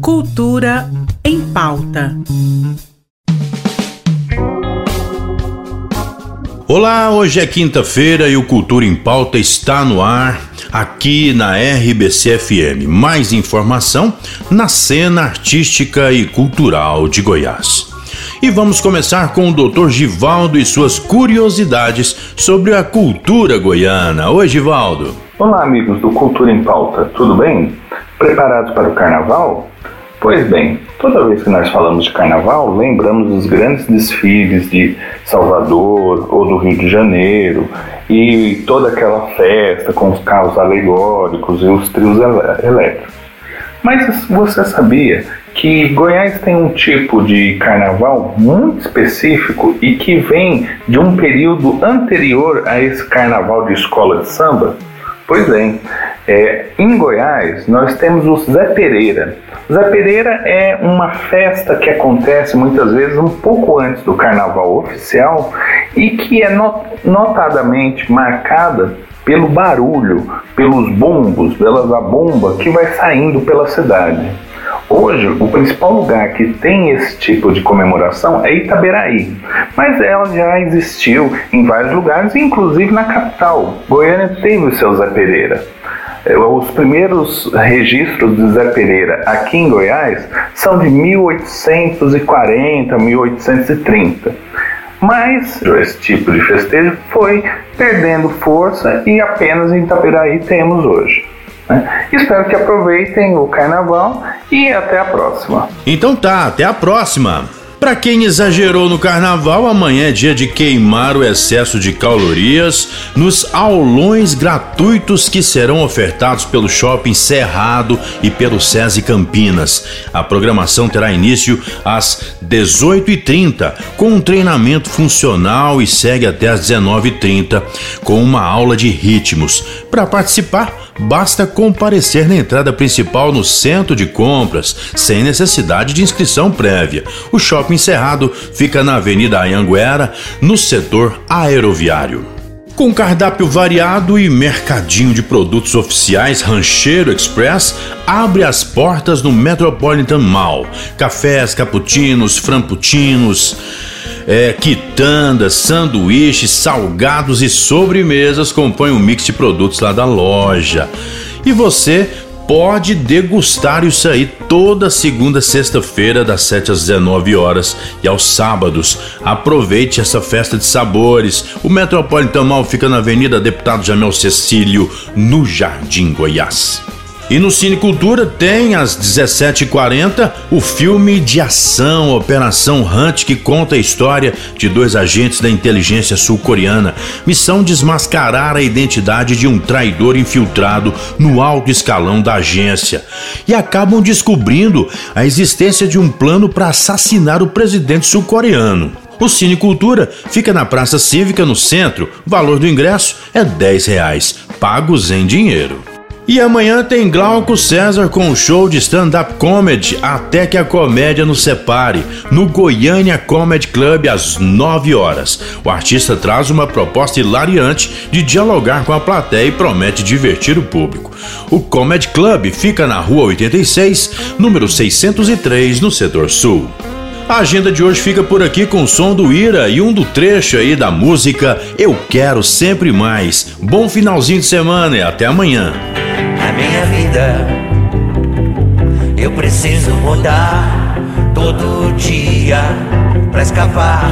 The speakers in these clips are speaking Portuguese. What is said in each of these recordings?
Cultura em pauta. Olá, hoje é quinta-feira e o Cultura em Pauta está no ar aqui na RBC FM. Mais informação na cena artística e cultural de Goiás. E vamos começar com o Dr. Givaldo e suas curiosidades sobre a cultura goiana. Oi, Givaldo. Olá, amigos do Cultura em Pauta, tudo bem? Preparados para o carnaval? Pois bem, toda vez que nós falamos de carnaval, lembramos dos grandes desfiles de Salvador ou do Rio de Janeiro e toda aquela festa com os carros alegóricos e os trios elétricos. Mas você sabia que Goiás tem um tipo de carnaval muito específico e que vem de um período anterior a esse carnaval de escola de samba? Pois bem, é, em Goiás nós temos o Zé Pereira. Zé Pereira é uma festa que acontece muitas vezes um pouco antes do carnaval oficial e que é notadamente marcada pelo barulho, pelos bombos, pela bomba que vai saindo pela cidade. Hoje, o principal lugar que tem esse tipo de comemoração é Itaberaí, mas ela já existiu em vários lugares, inclusive na capital. Goiânia teve o seu Zé Pereira. É, os primeiros registros de Zé Pereira aqui em Goiás são de 1840, 1830. Mas esse tipo de festejo foi perdendo força e apenas em Itaberaí temos hoje. Né? Espero que aproveitem o carnaval e até a próxima. Então tá, até a próxima. Para quem exagerou no carnaval, amanhã é dia de queimar o excesso de calorias nos aulões gratuitos que serão ofertados pelo Shopping Cerrado e pelo SESI Campinas. A programação terá início às 18h30 com um treinamento funcional e segue até às 19h30 com uma aula de ritmos. Para participar, basta comparecer na entrada principal no centro de compras, sem necessidade de inscrição prévia. O Shopping Cerrado fica na Avenida Anhanguera, no setor aeroviário. Com cardápio variado e mercadinho de produtos oficiais, Rancheiro Express abre as portas no Metropolitan Mall. Cafés, cappuccinos, framputinos é, quitandas, sanduíches, salgados e sobremesas compõem um mix de produtos lá da loja. E você pode degustar isso aí toda segunda, sexta-feira, das 7 às 19 horas e aos sábados. Aproveite essa festa de sabores. O Metropolitan Mall fica na Avenida Deputado Jamel Cecílio, no Jardim Goiás. E no Cine Cultura tem às 17h40 o filme de ação Operação Hunt, que conta a história de dois agentes da inteligência sul-coreana. Missão desmascarar a identidade de um traidor infiltrado no alto escalão da agência. E acabam descobrindo a existência de um plano para assassinar o presidente sul-coreano. O Cine Cultura fica na Praça Cívica, no centro. O valor do ingresso é 10 reais, pagos em dinheiro. E amanhã tem Glauco César com o show de stand-up comedy Até que a Comédia nos separe, no Goiânia Comedy Club às 9 horas. O artista traz uma proposta hilariante de dialogar com a plateia e promete divertir o público. O Comedy Club fica na Rua 86, número 603, no setor sul. A agenda de hoje fica por aqui com o som do Ira e um do trecho aí da música Eu Quero Sempre Mais. Bom finalzinho de semana e até amanhã minha vida. Eu preciso mudar todo dia pra escapar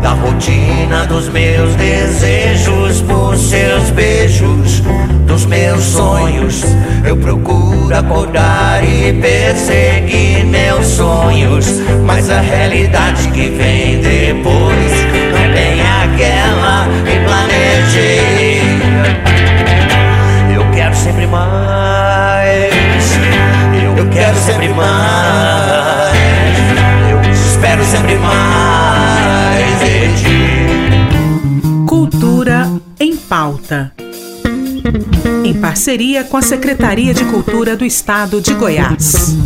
da rotina dos meus desejos por seus beijos, dos meus sonhos. Eu procuro acordar e perseguir meus sonhos, mas a realidade que vem sempre mais. Eu espero sempre mais de ti. Cultura em pauta. Em parceria com a Secretaria de Cultura do Estado de Goiás.